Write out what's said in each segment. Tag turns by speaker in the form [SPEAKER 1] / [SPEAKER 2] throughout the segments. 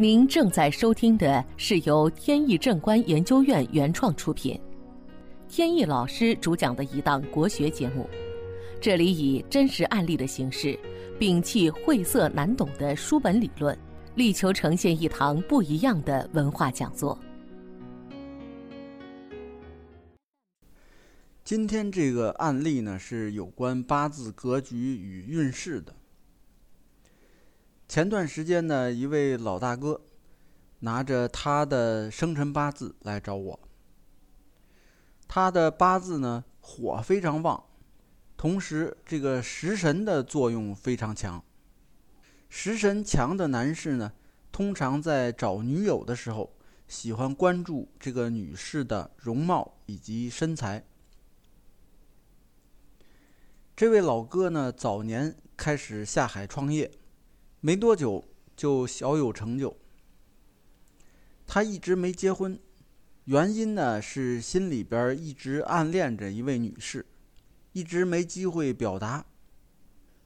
[SPEAKER 1] 您正在收听的是由天意正观研究院原创出品，天意老师主讲的一档国学节目。这里以真实案例的形式，摒弃晦涩难懂的书本理论，力求呈现一堂不一样的文化讲座。
[SPEAKER 2] 今天这个案例呢，是有关八字格局与运势的。前段时间呢，一位老大哥拿着他的生辰八字来找我。他的八字呢，火非常旺，同时这个食神的作用非常强。食神强的男士呢，通常在找女友的时候，喜欢关注这个女士的容貌以及身材。这位老哥呢，早年开始下海创业，没多久就小有成就。他一直没结婚，原因呢是心里边一直暗恋着一位女士，一直没机会表达。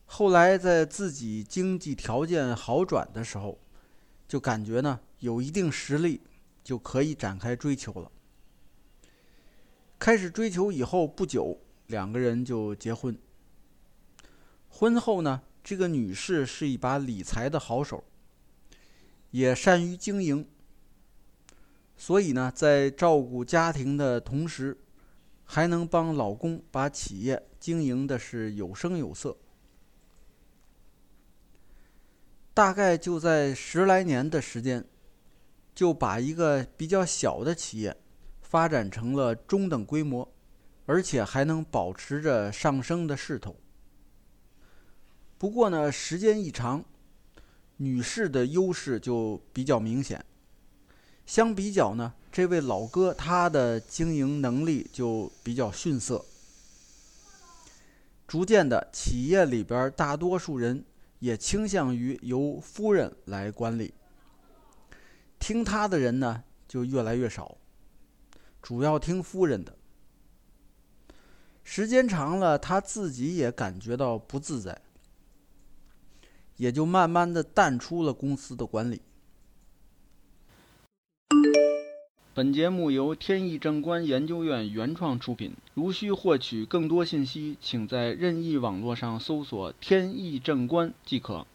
[SPEAKER 2] 后来在自己经济条件好转的时候，就感觉呢有一定实力，就可以展开追求了。开始追求以后不久，两个人就结婚。婚后呢，这个女士是一把理财的好手，也善于经营。所以呢，在照顾家庭的同时，还能帮老公把企业经营的是有声有色。大概就在十来年的时间，就把一个比较小的企业发展成了中等规模，而且还能保持着上升的势头。不过呢，时间一长，女士的优势就比较明显。相比较呢，这位老哥他的经营能力就比较逊色。逐渐的，企业里边大多数人也倾向于由夫人来管理，听他的人呢就越来越少，主要听夫人的。时间长了，他自己也感觉到不自在。也就慢慢的淡出了公司的管理。本节目由天意正观研究院原创出品。如需获取更多信息，请在任意网络上搜索“天意正观”即可。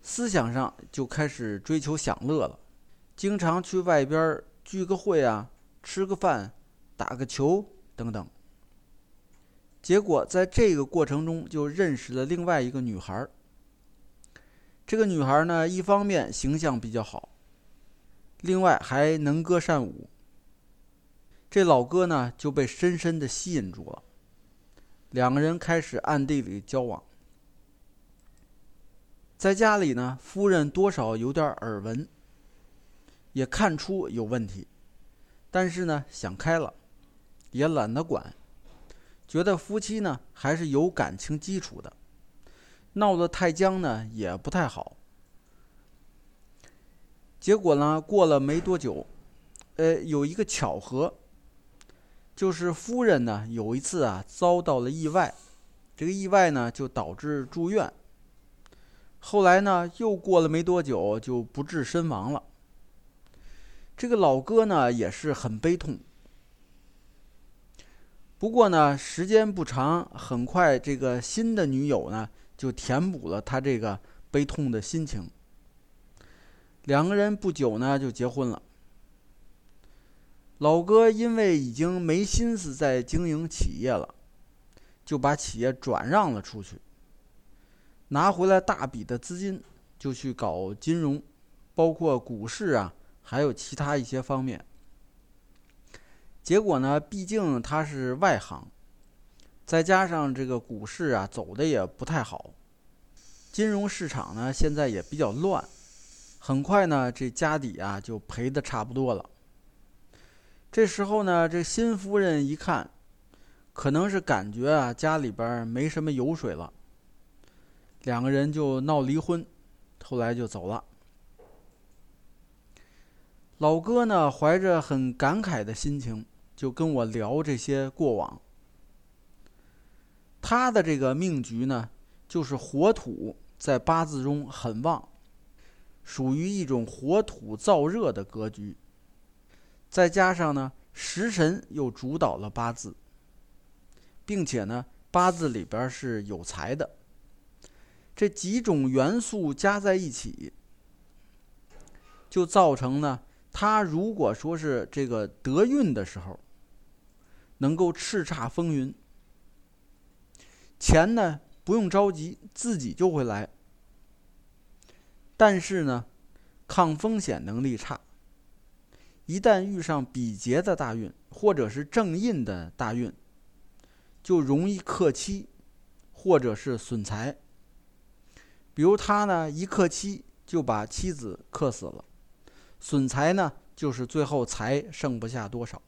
[SPEAKER 2] 思想上就开始追求享乐了，经常去外边聚个会啊，吃个饭，打个球等等。结果在这个过程中就认识了另外一个女孩这个女孩呢，一方面形象比较好，另外还能歌善舞。这老哥呢就被深深的吸引住了，两个人开始暗地里交往。在家里呢，夫人多少有点耳闻，也看出有问题，但是呢想开了，也懒得管。觉得夫妻呢还是有感情基础的，闹得太僵呢也不太好。结果呢过了没多久，呃，有一个巧合，就是夫人呢有一次啊遭到了意外，这个意外呢就导致住院。后来呢又过了没多久就不治身亡了。这个老哥呢也是很悲痛。不过呢，时间不长，很快这个新的女友呢就填补了他这个悲痛的心情。两个人不久呢就结婚了。老哥因为已经没心思再经营企业了，就把企业转让了出去，拿回来大笔的资金，就去搞金融，包括股市啊，还有其他一些方面。结果呢，毕竟他是外行，再加上这个股市啊走的也不太好，金融市场呢现在也比较乱，很快呢这家底啊就赔的差不多了。这时候呢，这新夫人一看，可能是感觉啊家里边没什么油水了，两个人就闹离婚，后来就走了。老哥呢怀着很感慨的心情。就跟我聊这些过往。他的这个命局呢，就是火土在八字中很旺，属于一种火土燥热的格局。再加上呢，食神又主导了八字，并且呢，八字里边是有财的，这几种元素加在一起，就造成呢，他如果说是这个得运的时候，能够叱咤风云，钱呢不用着急，自己就会来。但是呢，抗风险能力差。一旦遇上比劫的大运，或者是正印的大运，就容易克妻，或者是损财。比如他呢，一克妻就把妻子克死了，损财呢，就是最后财剩不下多少。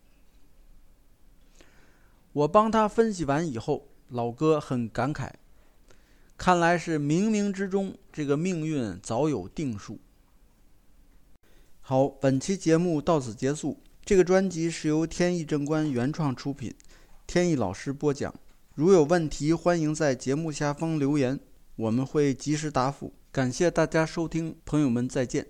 [SPEAKER 2] 我帮他分析完以后，老哥很感慨，看来是冥冥之中这个命运早有定数。好，本期节目到此结束。这个专辑是由天意正观原创出品，天意老师播讲。如有问题，欢迎在节目下方留言，我们会及时答复。感谢大家收听，朋友们再见。